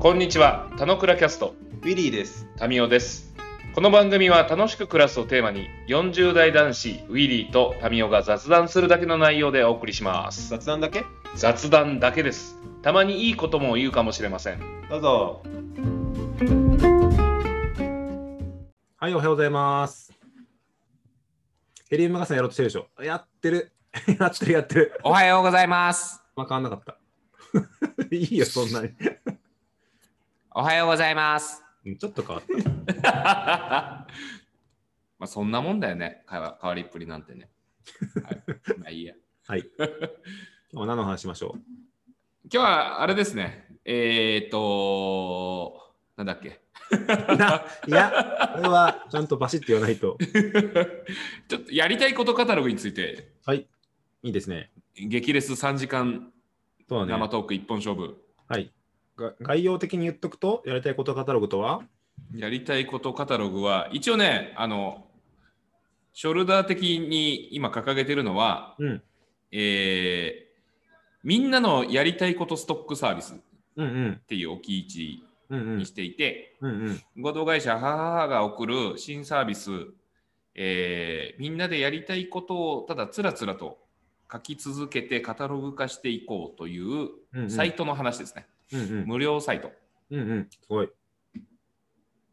こんにちは、田野倉キャスト、ウィリーです。タミオです。この番組は楽しく暮らすをテーマに、40代男子、ウィリーとタミオが雑談するだけの内容でお送りします。雑談だけ？雑談だけです。たまにいいことも言うかもしれません。どうぞ。はい、おはようございます。ヘリウムガスやろうとしてるでしょ。やってる。やってる、やってる。おはようございます。まあ、変わんなかった。いいよ、そんなに。おはようございます。うんちょっと変わった。まあそんなもんだよね、変わ変わりっぷりなんてね。はい、まあいいや。はい。今日は何の話しましょう？今日はあれですね、えー、っと、なんだっけ。いや、これはちゃんとバシッと言わないと。ちょっとやりたいことカタログについて、はい。いいですね。激レス3時間。生トーク一本勝負。はい。が概要的に言っとくと、やりたいことカタログとは？やりたいことカタログは、一応ね、あの、ショルダー的に今掲げてるのは、うん。えーみんなのやりたいことストックサービスっ。ていう置き位置にしていて。合同会社母が送る新サービス、えーみんなでやりたいことをただつらつらと書き続けてカタログ化していこうというサイトの話ですね。うんうん。無料サイト。いうんうん。すごい。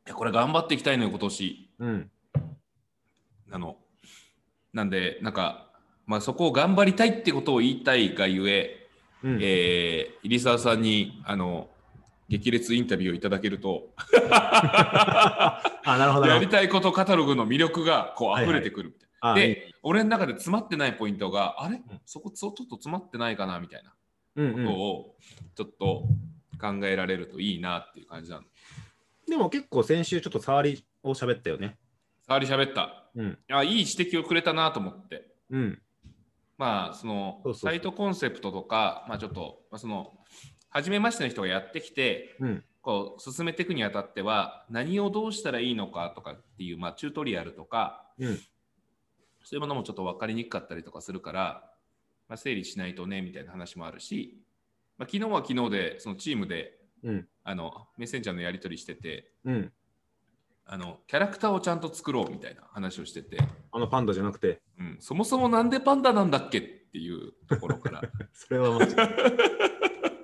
やこれ頑張っていきたいのよ、今年。うん。あのなんで、なんか、まあ、そこを頑張りたいってことを言いたいがゆえ、うん。えー入澤さんにあの激烈インタビューをいただけると あ、なるほど。やりたいことカタログの魅力がこう溢れてくるみたいな。あいいで、俺の中で詰まってないポイントが、あれ？んそこちょっと詰まってないかなみたいなこ。とをちょっと考えられるといいなっていう感じなの。でも結構先週ちょっと触りを喋ったよね。触り喋った。うん。あいい指摘をくれたなと思って。うん。まあ、そのサイトコンセプトとか、まあちょっと、まあ、その、初めましての人がやってきて、うん。こう進めていくにあたっては何をどうしたらいいのかとかっていう、まあ、チュートリアルとかうん。そういうものもちょっと分かりにくかったりとかするから、まあ、整理しないとねみたいな話もあるし、まあ、昨日は昨日でそのチームでうん。あのメッセンジャーのやり取りしててうん。あのキャラクターをちゃんと作ろうみたいな話をしてて、あのパンダじゃなくて、うん、そもそもなんでパンダなんだっけっていうところから それは間違いない。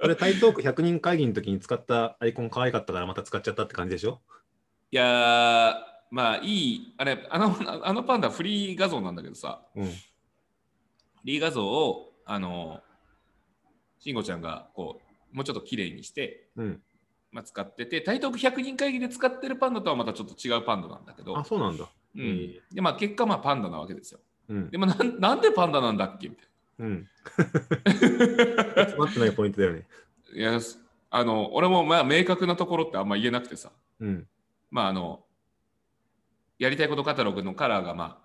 それ、台東区100人会議の時に使ったアイコン可愛かったからまた使っちゃったって感じでしょ？いやーまあいいあれあのあのパンダフリー画像なんだけどさうん。フリー画像を、あの、慎吾ちゃんが、こう、もうちょっと綺麗にして、うん。まあ、使ってて、台東区100人会議で使ってるパンダとはまたちょっと違うパンダなんだけどあ、、そうなんだ。うんえで、まあ、結果、まあ、パンダなわけですよ。うんで。もなん、なんでパンダなんだっけみたいうん。詰まってないポイントだよね。な。いや、あの、俺も、まあ、明確なところってあんま言えなくてさ、うん。まあ、あの、やりたいことカタログのカラーが、まあ、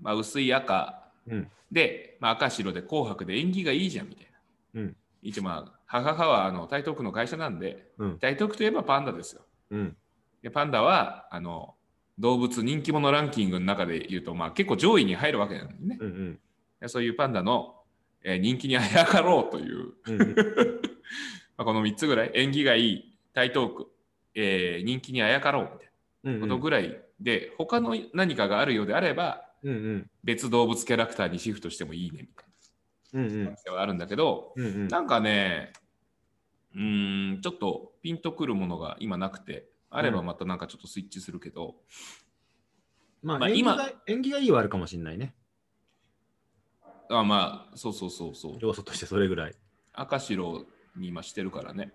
まあ、薄い赤うん。で、まあ、赤白で紅白で縁起がいいじゃんみたいな。うん。一応まあ、母はあの台東区の会社なんで、うん。台東区といえばパンダですよ。うん。でパンダはあの動物人気者ランキングの中で言うと、まあ、結構上位に入るわけなんでね。うん。うん。でそういうパンダの、えー人気にあやかろうという、うん。まあ、この3つぐらい、縁起がいい台東区、えー人気にあやかろうみたいうん。なことぐらいで、他の何かがあるようであれば、うん。うん。別動物キャラクターにシフトしてもいいねみたいうん。うんはあるんだけど、うん。うん。なんかね、うーん、ちょっとピンとくるものが今なくて、あればまたなんかちょっとスイッチするけど、まあ、まあ今縁起がいいはあるかもしれないね。あまあ、そうそうそうそう、要素としてそれぐらい。赤白に今してるからね。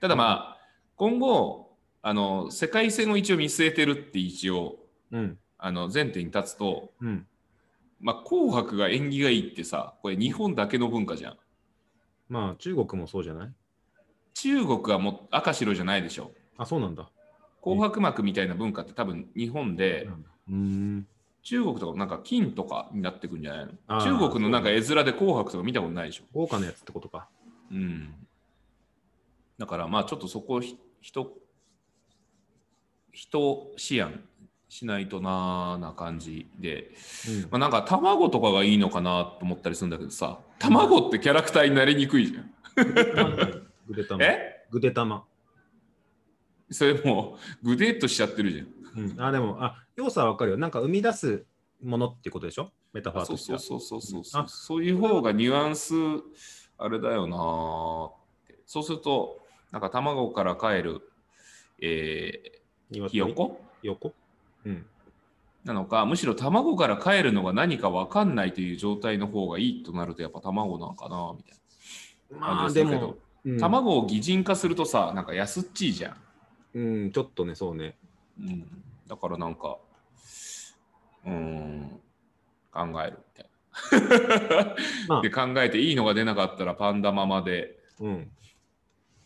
ただまあ、今後、あの世界戦を一応見据えてるって一応うん。あの前提に立つと、うん。まあ、紅白が縁起がいいってさこれ日本だけの文化じゃんまあ、中国もそうじゃない？中国はもう赤白じゃないでしょあ、そうなんだ。紅白幕みたいな文化って多分日本でうーん。中国とかなんか金とかになってくんじゃないの？中国のなんか絵面で紅白とか見たことないでしょ豪華なやつってことか。うんだからまあちょっとそこをひ人人思案しないとなーな感じで、うん。まあ、なんか卵とかがいいのかなと思ったりするんだけどさ卵ってキャラクターになりにくいじゃん。ぐでたま。え？ぐでたま。それもうグデーっとしちゃってるじゃん。うん、あでも、あ要素はわかるよ。なんか生み出すものってことでしょ？メタファーそうとしては。そうそうそうそうあ。そういう方がニュアンスあれだよなーって。そうするとなんか卵から帰る、えー、ひよこ？ひよこ？うん。なのかむしろ卵から帰るのが何か分かんないという状態の方がいいとなるとやっぱ卵なのかなみたいなまあでも、うん、卵を擬人化するとさなんか安っちいじゃん、うん、ちょっとね、そうね。うん、だからなんかうーん考えるみたいな。まあで考えていいのが出なかったらパンダママでうん。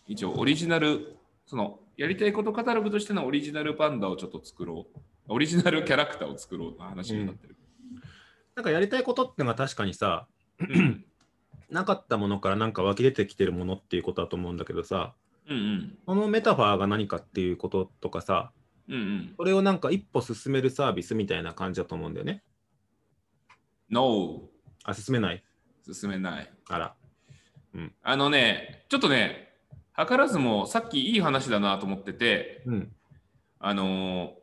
一応オリジナルそのやりたいことカタログとしてのオリジナルパンダをちょっと作ろうオリジナルキャラクターを作ろうの話になってる、なんかやりたいことってのが確かにさ、うん、なかったものからなんか湧き出てきてるものっていうことだと思うんだけどさ、うんうんこのメタファーが何かっていうこととかさ、うんうんそれをなんか一歩進めるサービスみたいな感じだと思うんだよね。No あ、進めない？進めないあら。あのねちょっとね図らずもさっきいい話だなと思っててうん。あのー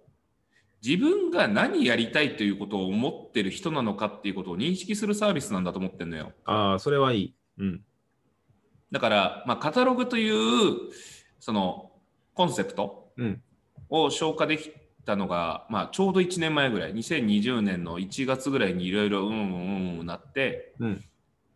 自分が何やりたいということを思ってる人なのかっていうことを認識するサービスなんだと思ってんのよ。ああ、それはいい。うん。だから、まあ、カタログというそのコンセプトうん。を消化できたのが、まあ、ちょうど1年前ぐらい2020年の1月ぐらいにいろいろうんうんうんなって、うん。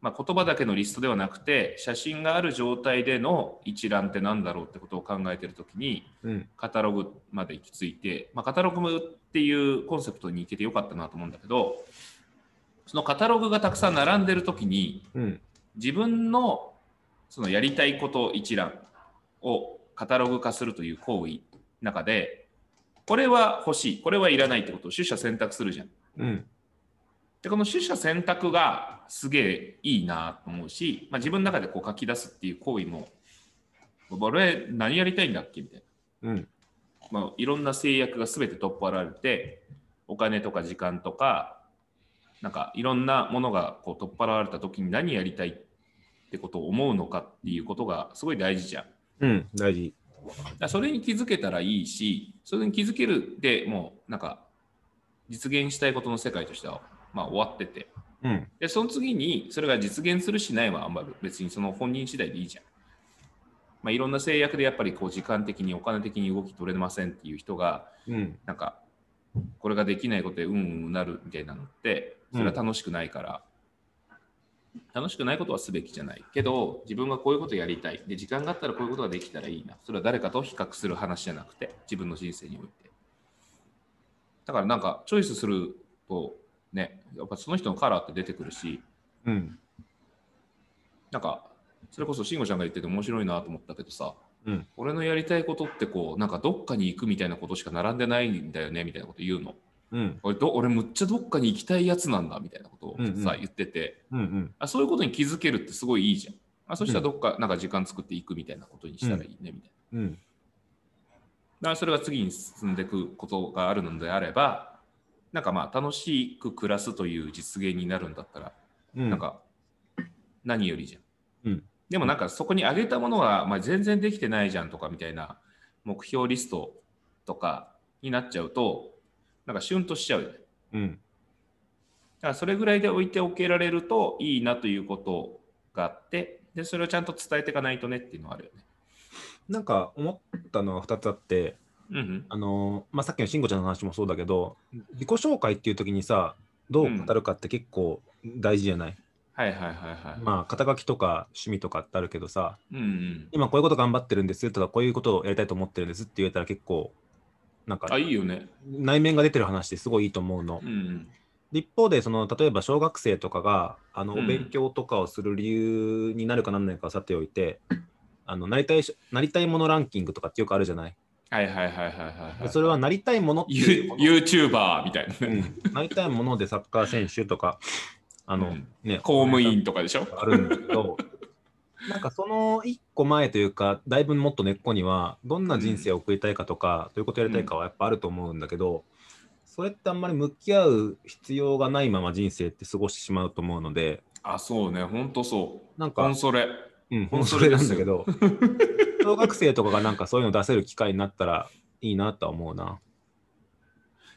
まあ、言葉だけのリストではなくて写真がある状態での一覧って何だろうってことを考えてるときにうん。カタログまで行き着いて、まあ、カタログっていうコンセプトに行けてよかったなと思うんだけどそのカタログがたくさん並んでるときにうん。自分のそのやりたいこと一覧をカタログ化するという行為の中でこれは欲しいこれはいらないってことを取捨選択するじゃん。うん。でこの取捨選択がすげえいいなと思うし、まあ、自分の中でこう書き出すっていう行為も俺何やりたいんだっけ？みたいな。うん。まあ、いろんな制約が全て取っ払われてお金とか時間とかなんかいろんなものがこう取っ払われた時に何やりたいってことを思うのかっていうことがすごい大事じゃん。うん。大事。らそれに気づけたらいいしそれに気づけるでもうなんか実現したいことの世界としてはまあ終わっててうん。でその次にそれが実現するしないはあんまり別にその本人次第でいいじゃん。まあ、いろんな制約でやっぱりこう時間的にお金的に動き取れませんっていう人がうん。なんかこれができないことでうんうんなるみたいなのってそれは楽しくないから、楽しくないことはすべきじゃないけど自分がこういうことやりたいで時間があったらこういうことができたらいいなそれは誰かと比較する話じゃなくて自分の人生においてだからなんかチョイスするとねやっぱその人のカラーって出てくるしうん。なんかそれこそ慎吾ちゃんが言ってて面白いなと思ったけどさうん。俺のやりたいことってこうなんかどっかに行くみたいなことしか並んでないんだよねみたいなこと言うの。うん。俺ど俺むっちゃどっかに行きたいやつなんだみたいなことをさ、うんうん言っててうん。うん。あそういうことに気づけるってすごいいいじゃんあそしたらどっかなんか時間作っていくみたいなことにしたらいいねみたいな、うん。だからそれが次に進んでいくことがあるのであればなんかまあ楽しく暮らすという実現になるんだったら、うん。なんか何よりじゃん、うんでもなんかそこに挙げたものが、まあ、全然できてないじゃんとかみたいな目標リストとかになっちゃうとなんかシュンとしちゃうよねうん。だからそれぐらいで置いておけられるといいなということがあって、でそれをちゃんと伝えていかないとねっていうのはあるよね。なんか思ったのは2つあって、うんうん。あのーまあ、さっきの慎吾ちゃんの話もそうだけど、自己紹介っていう時にさ、どう語るかって結構大事じゃない、はいはいはいはい。まあ、肩書きとか趣味とかってあるけどさ、うんうん。今こういうこと頑張ってるんですとか、こういうことをやりたいと思ってるんですって言えたら結構、なんかあ、いいよね。内面が出てる話ですごいいいと思うのう。んで一方でその、例えば小学生とかがあのうんお勉強とかをする理由になるかなんないかはさておいて、あのなりたいしなりたいものランキングとかってよくあるじゃない？はいはいはいはいはい、はい。でそれはなりたいものっていうものユ YouTuber みたいなうね。んなりたいものでサッカー選手とか、あの、うんね、公務員とかでしょ？あるんだけど、なんかその一個前というか、だいぶもっと根っこには、どんな人生を送りたいかとか、どういうことやりたいかはやっぱあると思うんだけど、それってあんまり向き合う必要がないまま人生って過ごしてしまうと思うので、あ、そうね。ほんとそう。なんかコン、ソレ。うん、ほんそれなんだけど、小学生とかがなんかそういうの出せる機会になったらいいなとは思うな。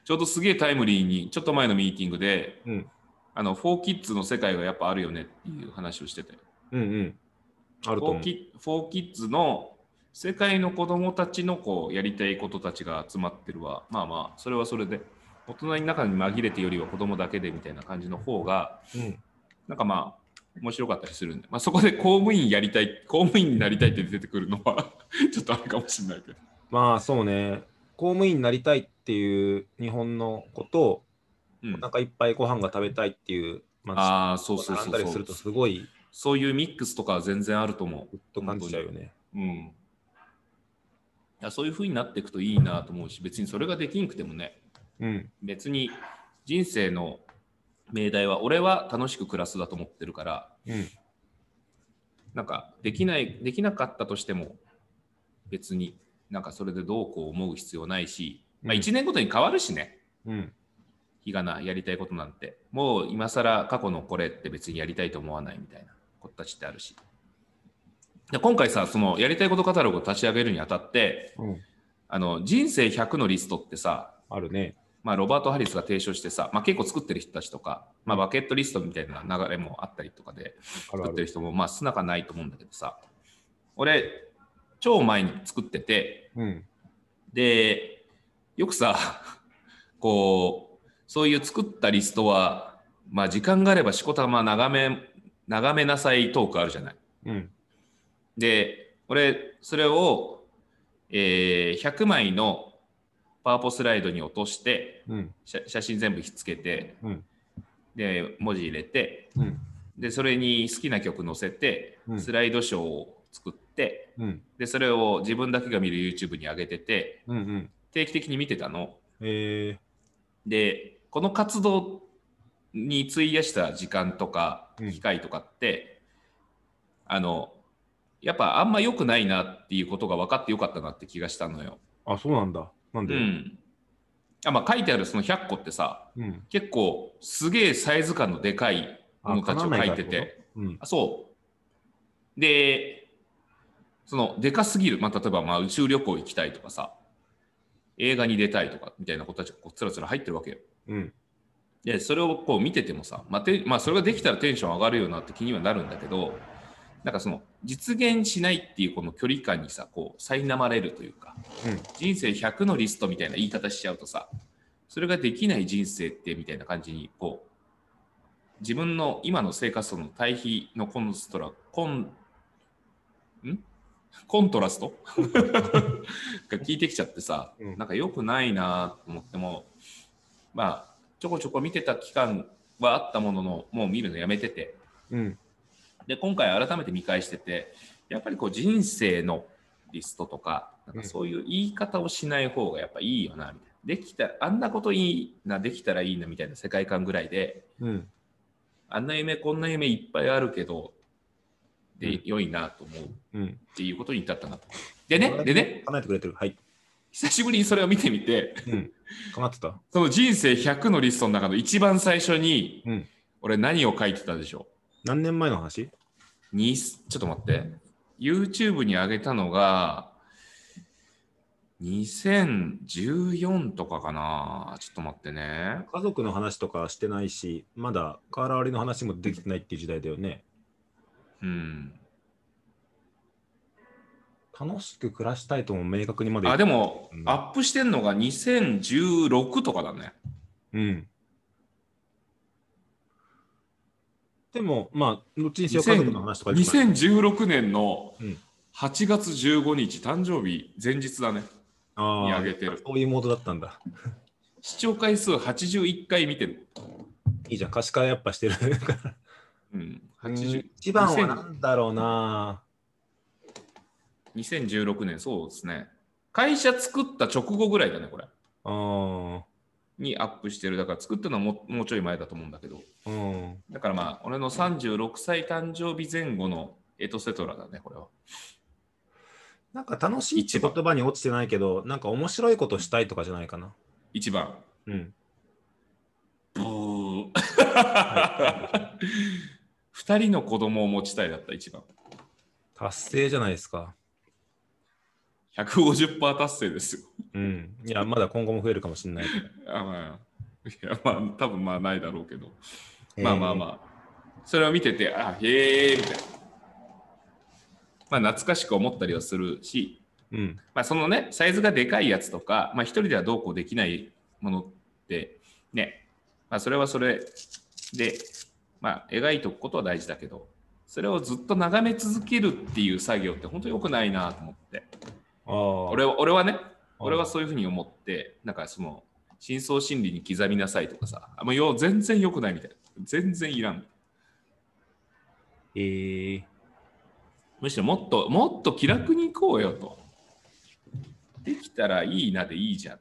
ちょうどすげえタイムリーに、ちょっと前のミーティングで、うん。あの、フォーキッズの世界がやっぱあるよねっていう話をしてて。うんうん。あると思う。フォーキフォーキッズの世界の子供たちのこうやりたいことたちが集まってるわ。まあまあ、それはそれで、大人の中に紛れてよりは子供だけでみたいな感じの方が、うん。なんかまあ、面白かったりするんで、まあ、そこで公務員やりたい、公務員になりたいって出てくるのは、ちょっとあれかもしれないけど。まあそうね。公務員になりたいっていう日本の子と、うんお腹いっぱいご飯が食べたいっていう、まああ、そうそう並そうそうするとすごいそういうミックスとかは全然あると思グッと感じちゃうよね。う。うん。いやそういう風になっていくといいなと思うし、別にそれができんくてもね、うん。別に人生の命題は俺は楽しく暮らすだと思ってるから、うん。なんかできない、できなかったとしても別になんかそれでどうこう思う必要ないし、まあうん1年ごとに変わるしね、うん。日がな、やりたいことなんて。もう今更過去のこれって別にやりたいと思わないみたいなことたちってあるし。で今回さ、そのやりたいことカタログを立ち上げるにあたって、うん。あの人生100のリストってさ、あるね。まあ、ロバート・ハリスが提唱してさ、まあ、結構作ってる人たちとか、まあ、バケットリストみたいな流れもあったりとかで。作ってる人もまあ少なないと思うんだけどさ俺超前に作っててうん。でよくさ こうそういう作ったリストはまあ時間があればしこたま眺め眺めなさいトークあるじゃない。うん。で俺それを、えー100枚のパワポスライドに落としてうん。写写真全部ひっつけて、うんで文字入れてうん。でそれに好きな曲載せて、うんスライドショーを作ってうん。でそれを自分だけが見る YouTube に上げててうん。うん。定期的に見てたのえでこの活動に費やした時間とかうん機会とかって、あのやっぱあんま良くないなっていうことが分かってよかったなって気がしたのよ。ー、あ、そうなんだ。なんで？うんあまあ、書いてあるその100個ってさうん。結構すげえサイズ感のでかいものたちを書いてて。うん。あそう。で、そのでかすぎる、まあ、例えばまあ宇宙旅行行きたいとかさ、映画に出たいとかみたいな子たちがこうつらつら入ってるわけよ。うん。で、それをこう見ててもさ、まあてまあ、それができたらテンション上がるよなって気にはなるんだけど、なんかその実現しないっていうこの距離感にさ、こう苛まれるというか、うん。人生100のリストみたいな言い方しちゃうとさ、それができない人生ってみたいな感じに、こう、自分の今の生活との対比のコンストラ、コン、ん？コントラスト？が聞いてきちゃってさ、うん。なんか良くないなと思っても、まあ、ちょこちょこ見てた期間はあったものの、もう見るのやめてて、うん。で、今回改めて見返してて、やっぱりこう人生のリストとか、なんかそういう言い方をしない方がやっぱいいよな、みたいな。できたら、あんなこといいな、できたらいいな、みたいな世界観ぐらいで、うん。あんな夢、こんな夢いっぱいあるけど、で、うん良いなと思うっうん。ていうことに至ったなと。でね、でね、叶えてくれてる。はい。久しぶりにそれを見てみて、うん。叶ってた？その人生100のリストの中の一番最初に、うん。俺何を書いてたでしょ何年前の話？うにちょっと待って。YouTube に上げたのが、2014とかかな。ちょっと待ってね。家族の話とかしてないし、まだ瓦割りの話もできてないっていう時代だよね。うん。楽しく暮らしたいとも明確にまであ、でも、うんアップしてんのが2016とかだね。うん。でも、まあ、どっちにせよ家族の話とか言っても2016年のうん8月15日、誕生日前日だね。ああに上げてるそういうモードだったんだ。視聴回数81回見てる。いいじゃん、可視化やっぱしてるから。うん、うん80一番はなんだろうな。2016年、そうですね。会社作った直後ぐらいだね、これ。あにアップしてる。だから作ったのはももうちょい前だと思うんだけど。あ、うん。だからまあ、俺の36歳誕生日前後のエトセトラだね、これは。なんか楽しいって言葉に落ちてないけど、なんか面白いことしたいとかじゃないかな。一番。うん。ブー。二人の子供を持ちたいだった、一番。達成じゃないですか。150%達成ですよ。うん。いや、まだ今後も増えるかもしれない。あまあ、いや、まあ、多分まあないだろうけど。まあまあまあ、それを見てて、あ、へえ、みたいな。まあ、懐かしく思ったりはするし、あ。うん。まあ、そのね、サイズがでかいやつとか、まあ、一人ではどうこうできないものって、ね、まあ、それはそれで、まあ、描いておくことは大事だけど、それをずっと眺め続けるっていう作業って本当に良くないなと思って。俺は俺はね、あ俺はそういうふうに思って、なんかその、深層心理に刻みなさいとかさ、あもうよ全然良くないみたいな。全然いらん。ええむしろもっと、もっと気楽に行こうよと。できたらいいなでいいじゃん。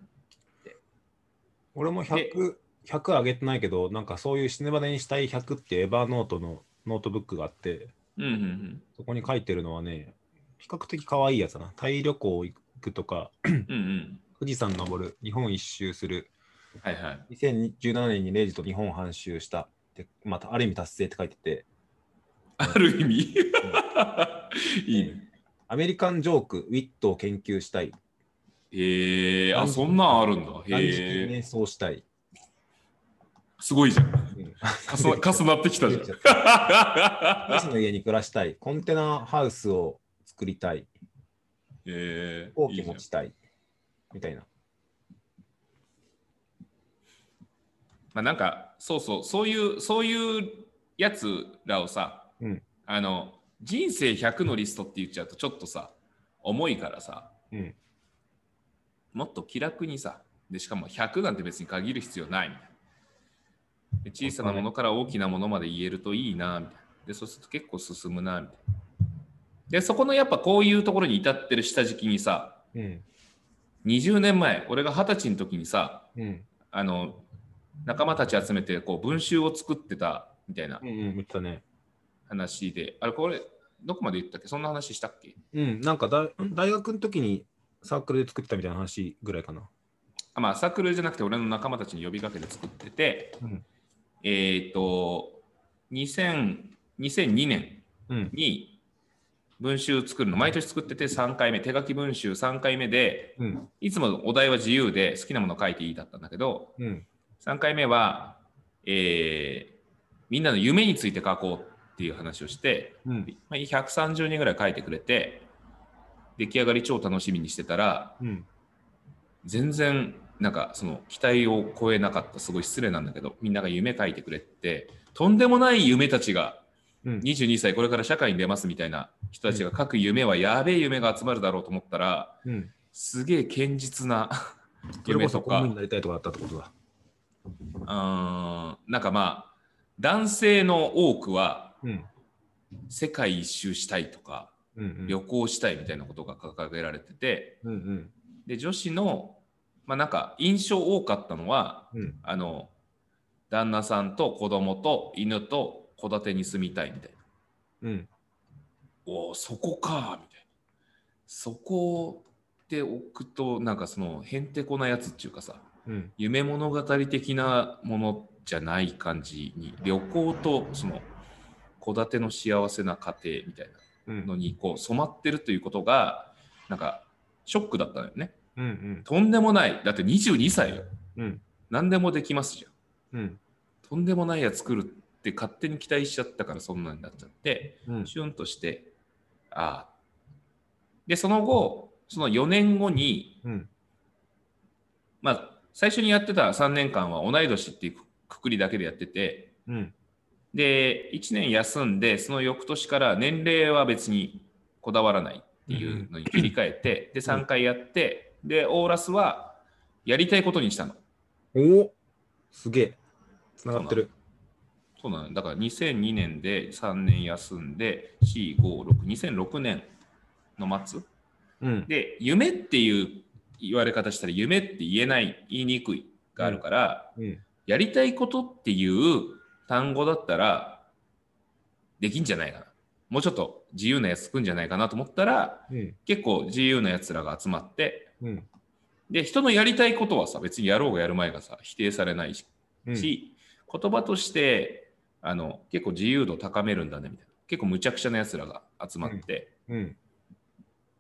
俺も100、100上げてないけど、なんかそういう死ぬまでにしたい100って Evernote のノートブックがあって、うんうんうん。そこに書いてるのはね、比較的可愛いやつだな。タイ旅行行くとか、うんうん。富士山登る、日本一周する、はいはい。2017年にレイジと日本半周したって、またある意味達成って書いてて、ある意味？いいね。アメリカンジョーク、ウィットを研究したい、へえ、あ、そんなんあるんだ。へえ。瞑想したい。すごいじゃん。うん重なってきたじゃん。西の家に暮らしたい、コンテナハウスを作りたい、え。大ー、いいじゃんき持ちたい、みたいな。まあなんかそうそう。そういうそういうやつらをさ、うん。あの人生100のリストって言っちゃうとちょっとさ重いからさうん。もっと気楽にさでしかも100なんて別に限る必要ないみたいな。で小さなものから大きなものまで言えるといいなみたいな。でそうすると結構進むなみたいなでそこのやっぱこういうところに至ってる下敷きにさうん。20年前俺が二十歳の時にさうん。あの仲間たち集めてこう文集を作ってたみたいなうん。うん。言ったね。話で、あれこれどこまで言ったっけ？そんな話したっけ？うん。なんかだ大学の時にサークルで作ってたみたいな話ぐらいかな。あまあサークルじゃなくて俺の仲間たちに呼びかけて作ってて、うんえっ、と2000 2002年うん。に文集作るの毎年作ってて3回目手書き文集3回目でうん。いつもお題は自由で好きなもの書いていいだったんだけどうん。3回目は、えーみんなの夢について書こうっていう話をして、うん。まあ、130人ぐらい書いてくれて出来上がり超楽しみにしてたらうん。全然なんかその期待を超えなかったすごい失礼なんだけどみんなが夢書いてくれてとんでもない夢たちがうん。22歳これから社会に出ますみたいな人たちが書く夢はやべえ夢が集まるだろうと思ったらうん。すげえ堅実な 夢とかになりたいとかだったってことだ。うーんなんかまあ男性の多くはうん。世界一周したいとかうん。うん。旅行したいみたいなことが掲げられててうん。うん。で女子のまあなんか印象多かったのはうん。あの旦那さんと子供と犬と戸建てに住みたいみたいなうん。おおそこかみたいなそこで置くとなんかそのへんてこなやつっていうかさうん。夢物語的なものじゃない感じに旅行とその戸建ての幸せな家庭みたいうん。なのにこう染まってるということがなんかショックだったのよねうん。うん。とんでもないだって22歳ようん。何でもできますじゃんうん。とんでもないやつ作るって勝手に期待しちゃったからそんなになっちゃってうん。シュンとしてああでその後その4年後にうん。まあ最初にやってた3年間は同い年っていうくくりだけでやっててうん。で1年休んでその翌年から年齢は別にこだわらないっていうのに切り替えてで3回やってでオーラスはやりたいことにしたのおおすげえ。つながってる。そうなのだから2002年で3年休んで4562006年の末うん。で夢っていう言われ方したら夢って言えない言いにくいがあるから、うん。やりたいことっていう単語だったらできんじゃないかなもうちょっと自由なやつつくんじゃないかなと思ったらうん。結構自由なやつらが集まってうん。で人のやりたいことはさ別にやろうがやる前がさ否定されないし、うん。言葉としてあの結構自由度高めるんだねみたいな結構むちゃくちゃなやつらが集まって、うん。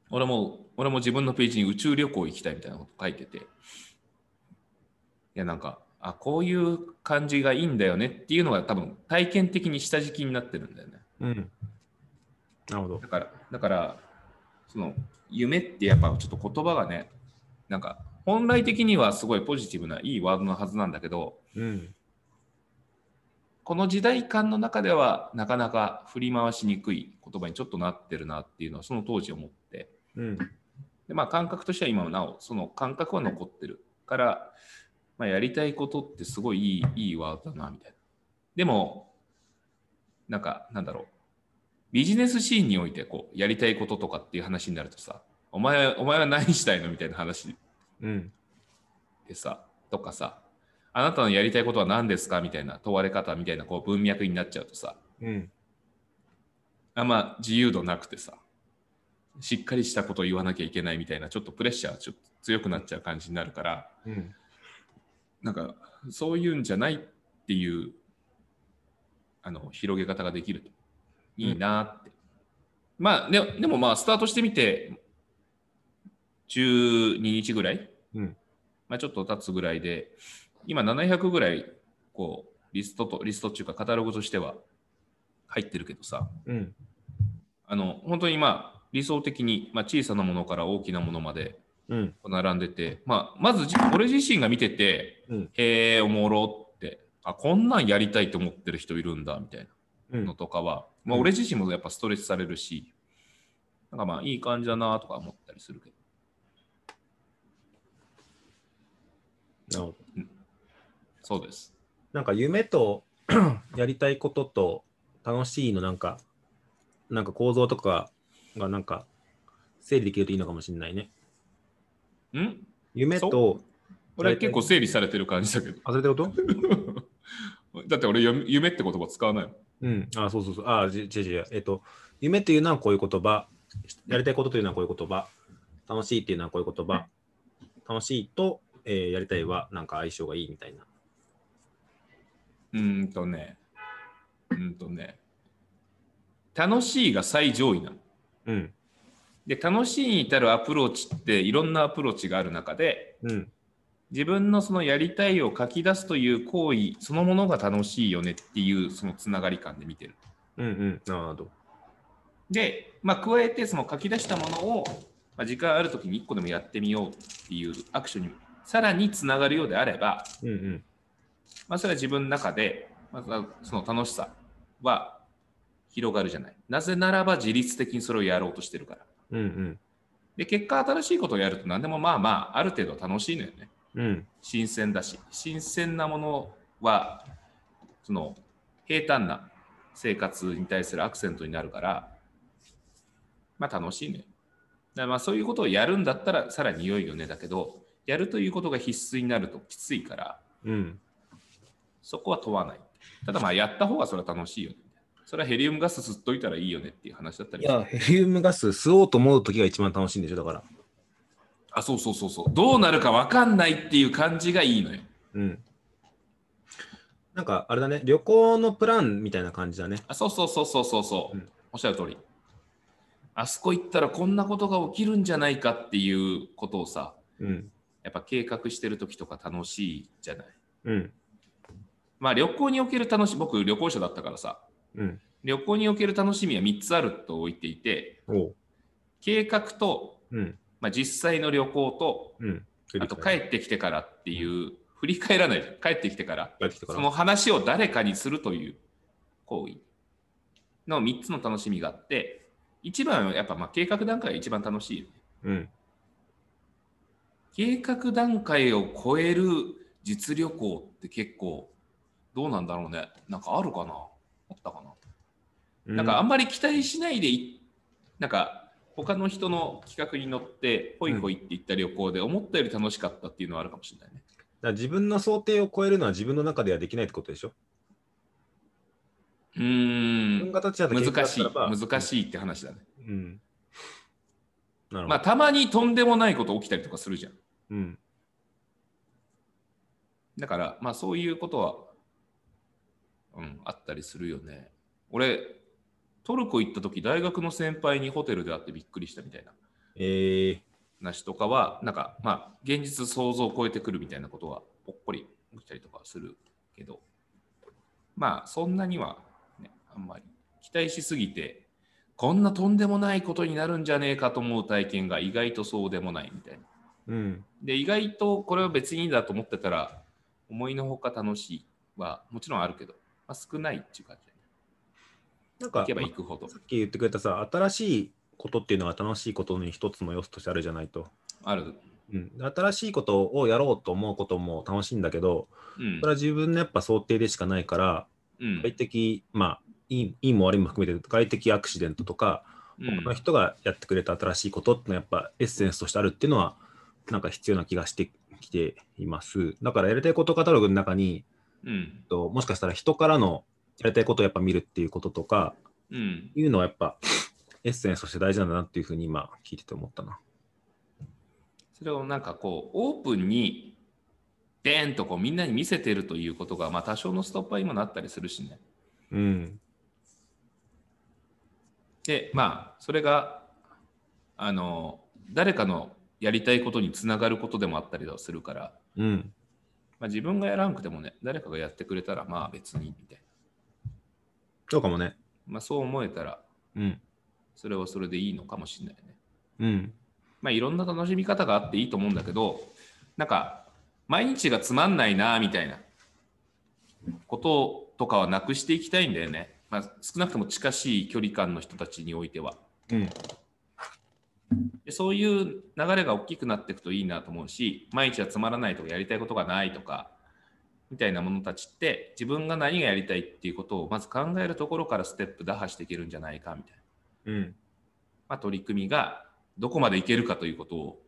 俺も、俺も自分のページに宇宙旅行行きたいみたいなこと書いてて、いや、なんか、あ、こういう感じがいいんだよねっていうのが多分体験的に下敷きになってるんだよね。うん。なるほどだ。から、だから、その夢ってやっぱちょっと言葉がね、なんか本来的にはすごいポジティブないいワードのはずなんだけど、うん。この時代感の中ではなかなか振り回しにくい言葉にちょっとなってるなっていうのはその当時思って、うん。でまあ感覚としては今もなおその感覚は残ってるから、まあ、やりたいことってすごいいいいいワードだなみたいな。でも、なんかなんだろう、ビジネスシーンにおいてこうやりたいこととかっていう話になるとさ、お前お前は何したいの？みたいな話うん。でさ、とかさ、あなたのやりたいことは何ですかみたいな問われ方みたいなこう文脈になっちゃうとさ、うん。あんま自由度なくてさ、しっかりしたことを言わなきゃいけないみたいな、ちょっとプレッシャーちょっと強くなっちゃう感じになるから、うん。なんかそういうんじゃないっていうあの広げ方ができるといいなって。まあででもまあスタートしてみて12日ぐらい、うんまあ、ちょっと経つぐらいで今700ぐらいこうリストとリストっていうかカタログとしては入ってるけどさうん。あの本当にまあ理想的に、まあ、小さなものから大きなものまでうん。並んでて、まあ、まずじ俺自身が見てて、うんへえ、おもろって、あ、こんなんやりたいと思ってる人いるんだみたいうんなの。とかは、まあ、うん俺自身もやっぱストレスされるし、なんかまあいい感じだなとか思ったりするけど、なるほど。そうです。なんか夢と やりたいことと楽しいのなんか、なんか構造とかがなんか整理できるといいのかもしれないね。ん？夢と、俺は結構整理されてる感じだけど。あ、それってこと？だって俺夢夢って言葉使わない。うん。あ、そうそうそう。あ、じ違う違う。えっと、夢っていうのはこういう言葉、やりたいことというのはこういう言葉、楽しいっていうのはこういう言葉、楽しいと、えーやりたいはなんか相性がいいみたいな。うーんとね、うーんとね、楽しいが最上位なの。うん。で、楽しいに至るアプローチっていろんなアプローチがある中で、うん。自分のそのやりたいを書き出すという行為そのものが楽しいよねっていうそのつながり感で見てる。うんうん。なるほど。で、まあ、加えてその書き出したものを、まあ、時間ある時に1個でもやってみようっていうアクションにさらにつながるようであれば、うんうん。まあ、それは自分の中で、まずはその楽しさは広がるじゃない。なぜならば自律的にそれをやろうとしてるから。うんうん。で、結果新しいことをやると何でもまあまあある程度楽しいのよね。うん。新鮮だし、新鮮なものは、その平坦な生活に対するアクセントになるから、まあ楽しいね。だまあそういうことをやるんだったらさらに良いよねだけど、やるということが必須になるときついから、うん。そこは問わない。ただまあやった方がそれは楽しいよね。それはヘリウムガス吸っといたらいいよねっていう話だったりいや、ヘリウムガス吸おうと思うときが一番楽しいんでしょ、だから。あ、そうそうそうそう。どうなるか分かんないっていう感じがいいのよ。うん。なんか、あれだね、旅行のプランみたいな感じだね。あそうそうそうそうそうそう、うんおっしゃる通り。あそこ行ったらこんなことが起きるんじゃないかっていうことをさ、うん。やっぱ計画してる時とか楽しいじゃない。うん。まあ旅行における楽しみ、僕旅行者だったからさ、うん。旅行における楽しみは3つあると置いていて。計画と、うん。まあ、実際の旅行と、うん。あと帰ってきてからっていう、振り返らないで帰ってきてから。その話を誰かにするという行為の3つの楽しみがあって、一番はやっぱまあ計画段階が一番楽しいよね。うん。計画段階を超える実旅行って結構どうなんだろうね。なんかあるかなあったかな、なんかあんまり期待しないでいなんか他の人の企画に乗ってホイホイって行った旅行で思ったより楽しかったっていうのはあるかもしれないね。だ自分の想定を超えるのは自分の中ではできないってことでしょ？うーん難しい難しいって話だね。うん。なるほど。まあたまにとんでもないこと起きたりとかするじゃん。うん。だからまあそういうことは、うん、あったりするよね。俺、トルコ行った時大学の先輩にホテルで会ってびっくりしたみたいなええ話とかは、なんか、まあ、現実想像を超えてくるみたいなことは、ぽっこり起きたりとかはするけど、まあ、そんなには、ね、あんまり期待しすぎて、こんなとんでもないことになるんじゃねえかと思う体験が意外とそうでもないみたいな。うん。で、意外とこれは別にいいんだと思ってたら、思いのほか楽しいはもちろんあるけど、まあ、少ないっていう感じ。なんか行けば行くほど。さっき言ってくれたさ、新しいことっていうのは楽しいことの一つの要素としてあるじゃないと。ある。うん、新しいことをやろうと思うことも楽しいんだけど、うんそれは自分のやっぱ想定でしかないから、うん外的、まあ、いいいいも悪いも含めて、外的アクシデントとか、うん他の人がやってくれた新しいことってのはやっぱエッセンスとしてあるっていうのは、なんか必要な気がしてきています。だからやりたいことカタログの中に、うん。ともしかしたら人からのやりたいことをやっぱ見るっていうこととか、うん。いうのはやっぱエッセンスとして大事なんだなっていうふうに今聞いてて思ったな。それをなんかこう、オープンに、でーんとこうみんなに見せてるということが、まあ多少のストッパーにもなったりするしね。うん。で、まあ、それが、あの、誰かのやりたいことにつながることでもあったりはするから、うん。まあ、自分がやらなくてもね、誰かがやってくれたら、まあ別に、みたいな。そうかもね。まあそう思えたら、うん。それはそれでいいのかもしれないね。うん。まあいろんな楽しみ方があっていいと思うんだけど、なんか、毎日がつまんないな、みたいなこととかはなくしていきたいんだよね。まあ少なくとも近しい距離感の人たちにおいては。うん。でそういう流れが大きくなっていくといいなと思うし毎日はつまらないとかやりたいことがないとかみたいなものたちって自分が何がやりたいっていうことをまず考えるところからステップ打破していけるんじゃないかみたいな、うん。まあ、取り組みがどこまでいけるかということを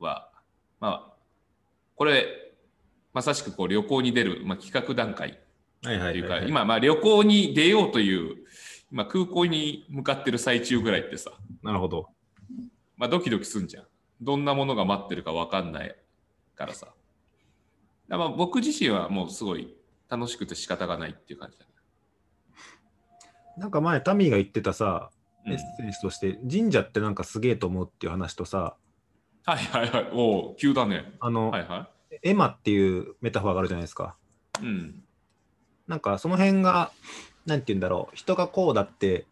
はまあこれまさしくこう旅行に出る、まあ、企画段階というか。今まあ旅行に出ようという今空港に向かってる最中ぐらいってさなるほど。まあ、ドキドキすんじゃん。どんなものが待ってるか分かんないからさ。だからまあ僕自身はもうすごい楽しくて仕方がないっていう感じだね。なんか前、タミーが言ってたさ、うんエッセンスとして、神社ってなんかすげえと思うっていう話とさ、はいはいはい。おお、急だね。あの、はいはエマっていうメタファーがあるじゃないですか。い。うん。なんかその辺が、なんて言うんだろう、人がこうだって、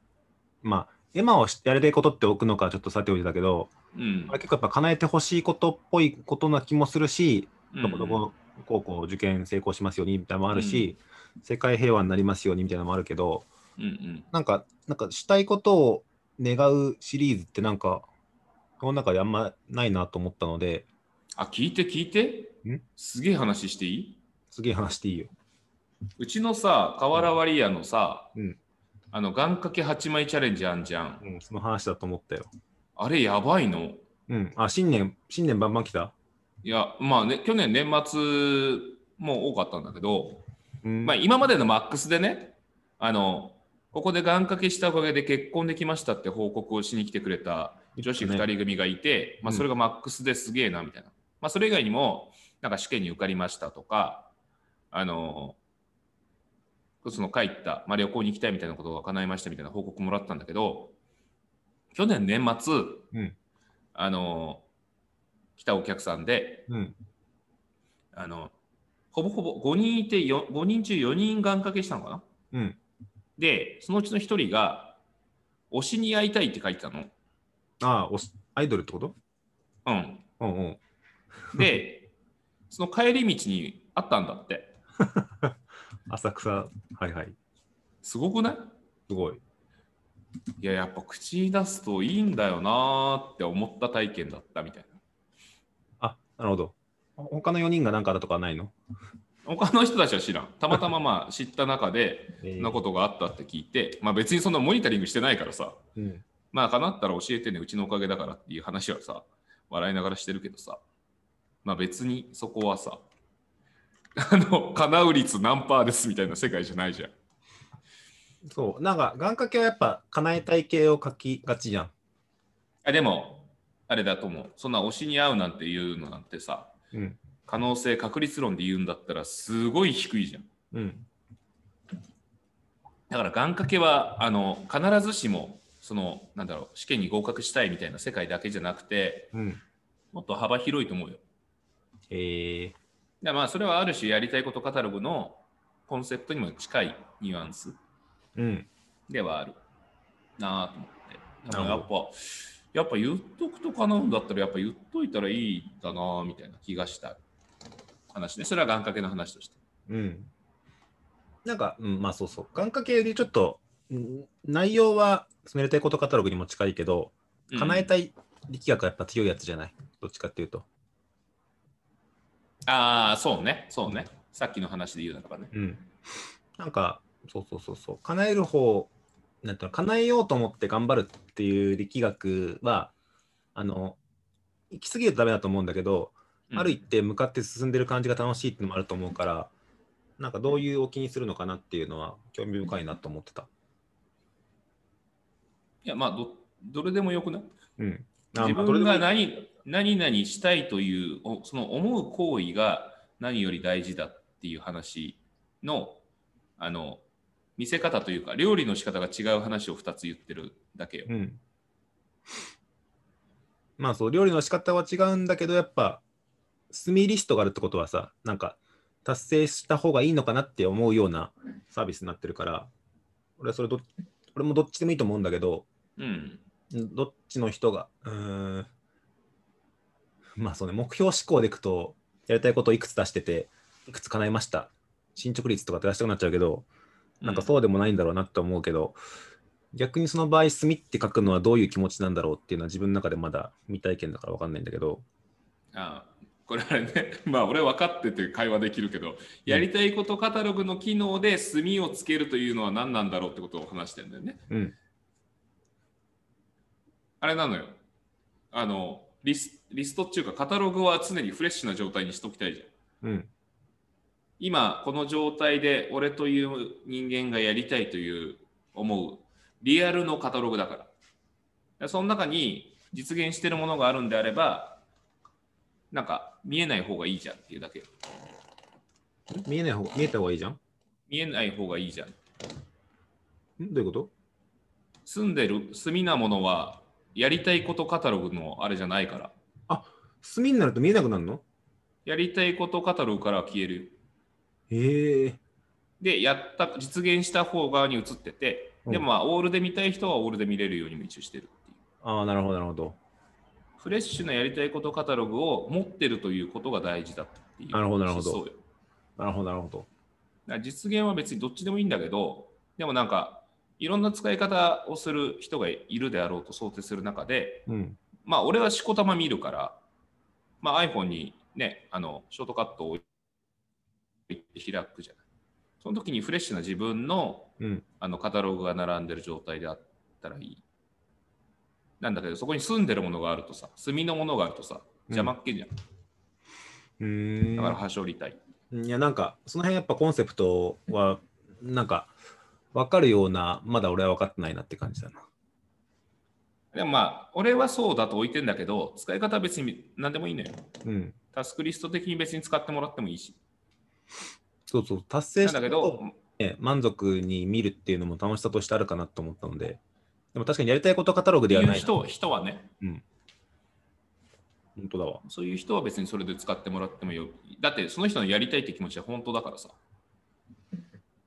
まあ、エマをしやりたいことって置くのかちょっとさておいてだけど、うん。あれ結構やっぱ叶えてほしいことっぽいことな気もするし、うん。どこどこ高校受験成功しますようにみたいなのもあるし、世界平和になりますようにみたいなのもあるけど、うんうん。なんか、なんかしたいことを願うシリーズってなんか、この中であんまないなと思ったので、あ、聞いて聞いて？ん？すげえ話していい？すげえ話していいよ。うちのさ、瓦割り屋のさ、うんあの、願掛け8枚チャレンジあんじゃん。うん、その話だと思ったよ。あれやばいの？うん。あ、新年、新年バンバン来た？いや、まあね、去年年末も多かったんだけど、うん。まあ、今までのマックスでね、あの、ここで願掛けしたおかげで結婚できましたって報告をしに来てくれた女子2人組がいて、まあ、うんそれがマックスですげえなみたいな。まあ、それ以外にも、なんか試験に受かりましたとか、あの、その帰った、まあ、旅行に行きたいみたいなことが叶いましたみたいな報告もらったんだけど、去年年末、うんあの、来たお客さんで、うん。あの、ほぼほぼ5人いてよ、5人中4人願掛けしたのかな？うん。で、そのうちの1人が、推しに会いたいって書いてたの。ああ、アイドルってこと？うん。うんうん。で、その帰り道にあったんだって。浅草、はいはい。すごくない？すごい。いや、やっぱ口に出すといいんだよなーって思った体験だったみたいな。あ、なるほど。他の4人が何かあったとかはないの？他の人たちは知らん。たまたままあ 知った中で、えそんなことがあったって聞いて、まあ別にそんなモニタリングしてないからさ、うん。まあ、かなったら教えてね、うちのおかげだからっていう話はさ、笑いながらしてるけどさ、まあ別にそこはさ、あの、叶う率何パーですみたいな世界じゃないじゃん。そう。なんか、願掛けはやっぱ叶えたい系を書きがちじゃん。あでも、あれだと思う。そんな推しに合うなんていうのなんてさ、うん。可能性、確率論で言うんだったらすごい低いじゃん。うん。だから願掛けは、あの、必ずしもそのなんだろう試験に合格したいみたいな世界だけじゃなくてうん。もっと幅広いと思うよ。ええでまあそれはある種やりたいことカタログのコンセプトにも近いニュアンスうん。ではあるなぁと思って。だからなるやっぱ、やっぱ言っとくとかなんだったらやっぱ言っといたらいいんだなぁみたいな気がした話ね。それは願掛けの話として。うん。なんか、うん、まあそうそう。願掛けでちょっと、うん内容は、そのやりたいことカタログにも近いけど、叶えたい。い力学はやっぱ強いやつじゃない？どっちかっていうと。ああ、そうね。そうね。さっきの話で言うならばね。うん。なんか、そうそうそうそう。叶える方、なんていうの、叶えようと思って頑張るっていう力学は、あの、行き過ぎるとダメだと思うんだけど、うんある一定向かって進んでる感じが楽しいっていうのもあると思うから、なんかどういうお気にするのかなっていうのは興味深いなと思ってた。いや、まあど、どれでもよくない？うん。あ自分が何何々したいというおその思う行為が何より大事だっていう話のあの見せ方というか料理の仕方が違う話を2つ言ってるだけよ。うん。まあそう、料理の仕方は違うんだけど、やっぱ、炭リストがあるってことはさ、なんか、達成した方がいいのかなって思うようなサービスになってるから、俺はそれど、俺もどっちでもいいと思うんだけど、うん。どっちの人が、うーん、まあそうね、目標思考でいくと、やりたいことをいくつ出してて、いくつ叶えました。進捗率とかって出したくなっちゃうけど、なんかそうでもないんだろうなって思うけど、逆にその場合、墨って書くのはどういう気持ちなんだろうっていうのは自分の中でまだ未体験だから分かんないんだけど、あこれあれね、まあ俺分かってて会話できるけど、やりたいことカタログの機能で墨をつけるというのは何なんだろうってことを話してるんだよね。うん、あれなのよ。あのリス、リストっていうかカタログは常にフレッシュな状態にしときたいじゃん。うん、今この状態で俺という人間がやりたいという思うリアルのカタログだから。その中に実現してるものがあるんであればなんか見えない方がいいじゃんっていうだけ。見えない方、見えた方がいいじゃん？ん見えない方がいいじゃん？どういうこと？住んでる住みなものはやりたいことカタログのあれじゃないから墨になると見えなくなるの？やりたいことカタログからは消えるよへえ。でやった実現した方側に移っててでもまあオールで見たい人はオールで見れるようにも一応してるっていうああ、なるほど、なるほど。フレッシュなやりたいことカタログを持ってるということが大事だっていう。なるほどなるほど。なるほど、なるほど。実現は別にどっちでもいいんだけど、でもなんか、いろんな使い方をする人がいるであろうと想定する中で、うん。まあ、俺はしこたま見るから、まあ、iPhone にね、あの、ショートカットを置いて開くじゃない。その時にフレッシュな自分のうん。あのカタログが並んでる状態であったらいい。なんだけど、そこに住んでるものがあるとさ、住みのものがあるとさ、邪魔っけじゃん。うーん。だから、はしょりたい。いや、なんか、その辺やっぱコンセプトは、なんか、分かるような、まだ俺は分かってないなって感じだな。でもまあ、俺はそうだと置いてんだけど、使い方は別に何でもいいのよ。うん。タスクリスト的に別に使ってもらってもいいし。そうそう、達成したけどね、満足に見るっていうのも楽しさとしてあるかなと思ったので、でも確かにやりたいことカタログではないな。人人はね、本当だわ。そういう人は別にそれで使ってもらってもよい。だってその人のやりたいって気持ちは本当だからさ。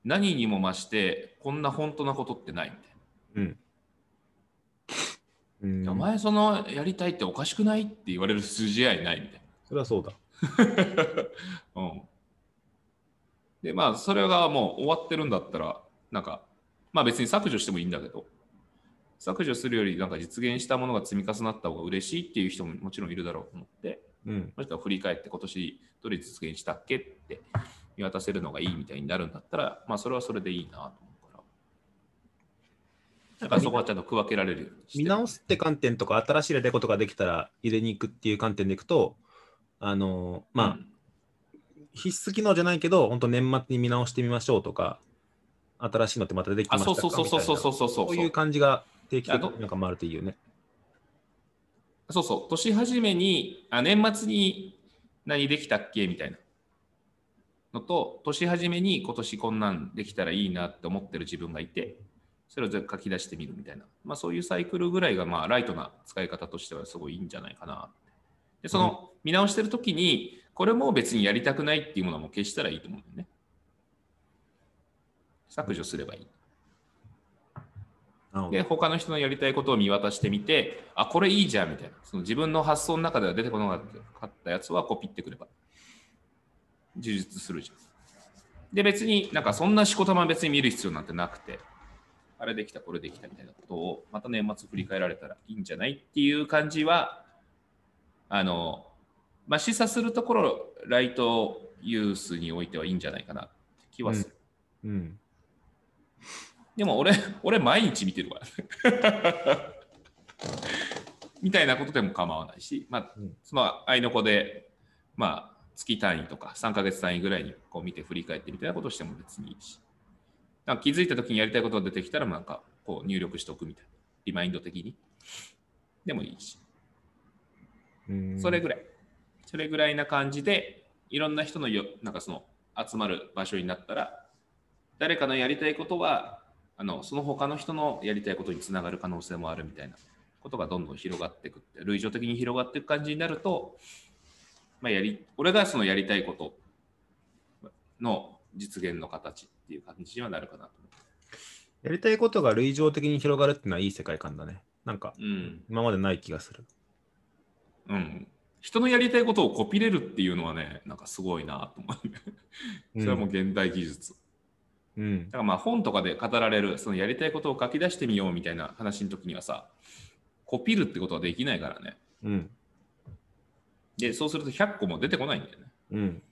何にも増して、こんな本当なことってないみたいうん。うんな。お前そのやりたいっておかしくないって言われる筋合いないみたいそれはそうだ。な。うん。で、まあ、それがもう終わってるんだったら、なんか、まあ別に削除してもいいんだけど、削除するよりなんか実現したものが積み重なった方が嬉しいっていう人ももちろんいるだろうと思って、うん。もしくは振り返って今年どれ実現したっけって見渡せるのがいいみたいになるんだったら、まあそれはそれでいいなと思うから。だからそこはちゃんと区分けられるようにして見直すって観点とか、新しいやりたいことができたら入れに行くっていう観点でいくと、あのまあ、うん必須機能じゃないけど、本当年末に見直してみましょうとか、新しいのってまた出てきまあ、したかそうそうそうそうそうみそうそうそういう感じが定期的になんか回るといいよね。そうそう、年始めに、あ年末に何できたっけみたいなのと、年始めに今年こんなんできたらいいなって思ってる自分がいて、それを書き出してみるみたいな、まあ、そういうサイクルぐらいがまあライトな使い方としてはすごいいいんじゃないかな。でその見直してるときに、これも別にやりたくないっていうものも消したらいいと思うんだよね。削除すればいい。で、他の人のやりたいことを見渡してみて、あ、これいいじゃんみたいな。その自分の発想の中では出てこなかったやつはコピってくれば、充実するじゃん。で、別になんかそんなしこたま別に見る必要なんてなくて、あれできた、これできたみたいなことを、また年末振り返られたらいいんじゃないっていう感じは、あの、まあ、示唆するところ、ライトユースにおいてはいいんじゃないかなって気はする。うん、うんでも俺、俺毎日見てるから。みたいなことでも構わないし、まあ、その愛の子で、まあ、月単位とか3ヶ月単位ぐらいにこう見て振り返ってみたいなことをしても別にいいし。なんか気づいた時にやりたいことが出てきたら、なんかこう入力しておくみたいな。リマインド的に。でもいいし。それぐらい。それぐらいな感じで、いろんな人のよなんかその集まる場所になったら、誰かのやりたいことはあのその他の人のやりたいことにつながる可能性もあるみたいなことがどんどん広がっていくって類情的に広がっていく感じになると、まあ、やり俺がそのやりたいことの実現の形っていう感じにはなるかなとやりたいことが類情的に広がるっていうのはいい世界観だね。なんか、うん今までない気がする。うん、人のやりたいことをコピれるっていうのはねなんかすごいなと思うそれはもう現代技術、うんだ。からまあ本とかで語られるそのやりたいことを書き出してみようみたいな話の時にはさコピるってことはできないからねうん。でそうすると100個も出てこないんだよね。うん。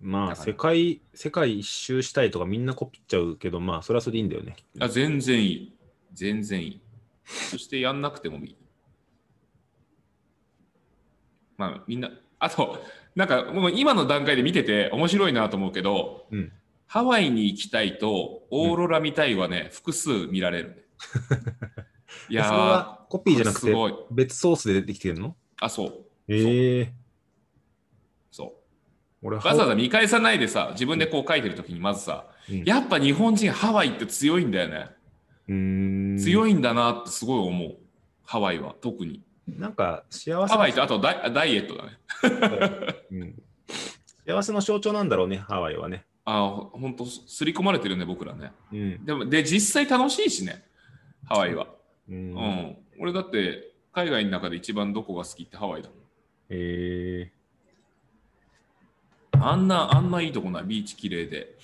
まあ、世界、世界一周したいとかみんなコピっちゃうけど、まあ、それはそれでいいんだよね。あ全然いい。全然いい。そしてやんなくてもいい。まあみんなあとなんかもう今の段階で見てて面白いなと思うけどうん。ハワイに行きたいとオーロラ見たいはね、複数見られるね。いやーコピーじゃなくて別ソースで出てきてるの？あそうええそう。俺、わざわざ見返さないでさ自分でこう書いてる時にまずさ、うん。やっぱ日本人ハワイって強いんだよね、うーん。強いんだなってすごい思う。ハワイは特に。なんか、幸せハワイとあとダイダイエットだね。うん。幸せの象徴なんだろうね、ハワイはね。あほんとすり込まれてるね僕らね。うん。でもで実際楽しいしねハワイは。ううん、ん。俺だって海外の中で一番どこが好きってハワイだもんえあんなあんないいとこない？ビーチ綺麗で。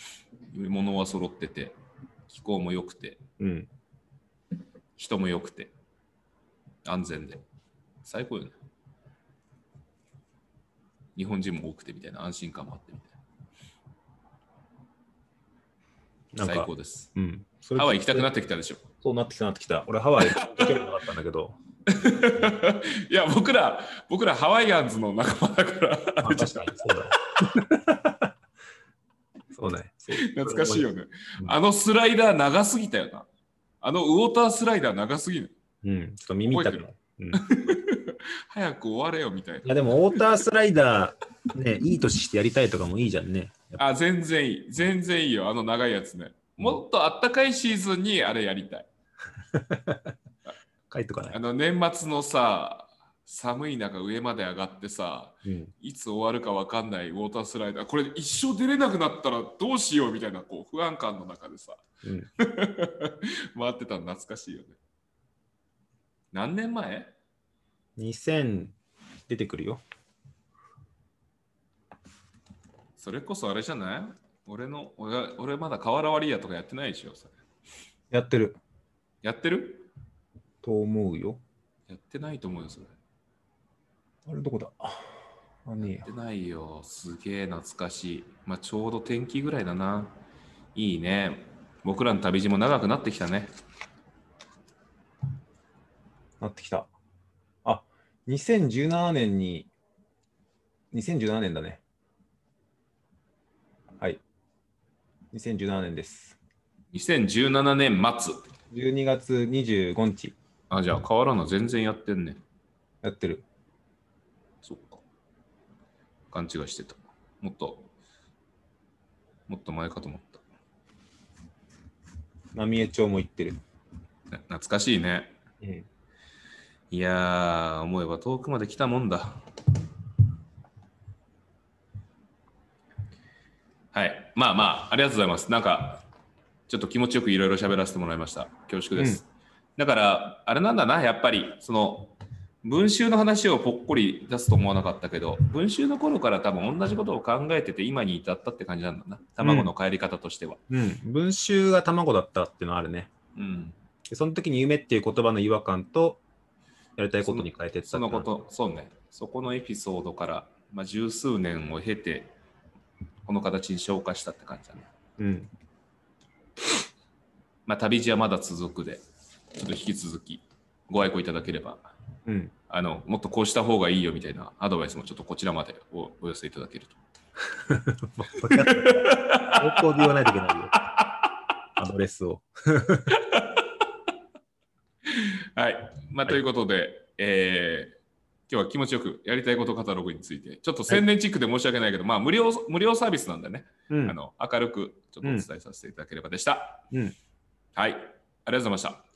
物は揃ってて。気候も良くて。ー、うん。人も良くて。安全で。最高よね。日本人も多くてみたいな。安心感もあってみたいな。最なんか、高です。うん。ハワイ行きたくなってきたでしょ。そうなってきたなってきた。俺、ハワイ行けなかったんだけど。いや僕ら僕らハワイアンズの仲間だから。あ確かに、そうだ。そうだね。懐かしいよね。う。んあのスライダー長すぎたよな。あのウォータースライダー長すぎる。うん。ちょっと耳痛くなる。うん、い 早く終われよみたいな。や、でも、ウォータースライダー、ね、いい年してやりたいとかもいいじゃんね。あ全然いい。全然いいよ。あの長いやつね。もっとあったかいシーズンにあれやりたい 書いとかない。あ。の年末のさ寒い中上まで上がってさうん。いつ終わるか分かんないウォータースライダー。これ一生出れなくなったらどうしようみたいなこう不安感の中でさうん、回ってたの懐かしいよね。何年前？2000出てくるよ。それこそあれじゃない？俺の俺俺まだ瓦割り屋とかやってないでしょそれ。やってる。やってる？と思うよ。やってないと思うよそれあれ、どこだ？あ、ねえやってないよすげえ懐かしいまあちょうど天気ぐらいだないいね僕らの旅路も長くなってきたねなってきた。あ、2017年に、2017年だね。はい。2017年です。2017年末12月25日あじゃあ変わらんの全然やってんねやってる。そっか勘違いしてたもっともっと前かと思った浪江町も行ってる。な懐かしいね。うん。いやー、思えば遠くまで来たもんだ。はい。まあまあ、ありがとうございます。なんか、ちょっと気持ちよくいろいろ喋らせてもらいました。恐縮です。だから、あれなんだな、やっぱり、その、文集の話をぽっこり出すと思わなかったけど、文集の頃から多分同じことを考えてて、今に至ったって感じなんだな。卵の帰り方としては。うん。文集が卵だったっていうのはあるね。うん。でその時に夢っていう言葉の違和感と、やりたいことに変えてったそのこと、そうね。そこのエピソードから、まあ、十数年を経て、この形に消化したって感じだね。うん。まあ、旅路はまだ続くで、ちょっと引き続きご愛顧いただければ、うん。あの、もっとこうした方がいいよみたいなアドバイスもちょっとこちらまでおお寄せいただけると。相当 で言わないといけないよ。アドレスを。はい。まあ、ということで、えー今日は気持ちよくやりたいことカタログについて、ちょっと宣伝チックで申し訳ないけど、まあ無料、無料サービスなんでね、うんあの明るくちょっとお伝えさせていただければでした。うん。はい。ありがとうございました。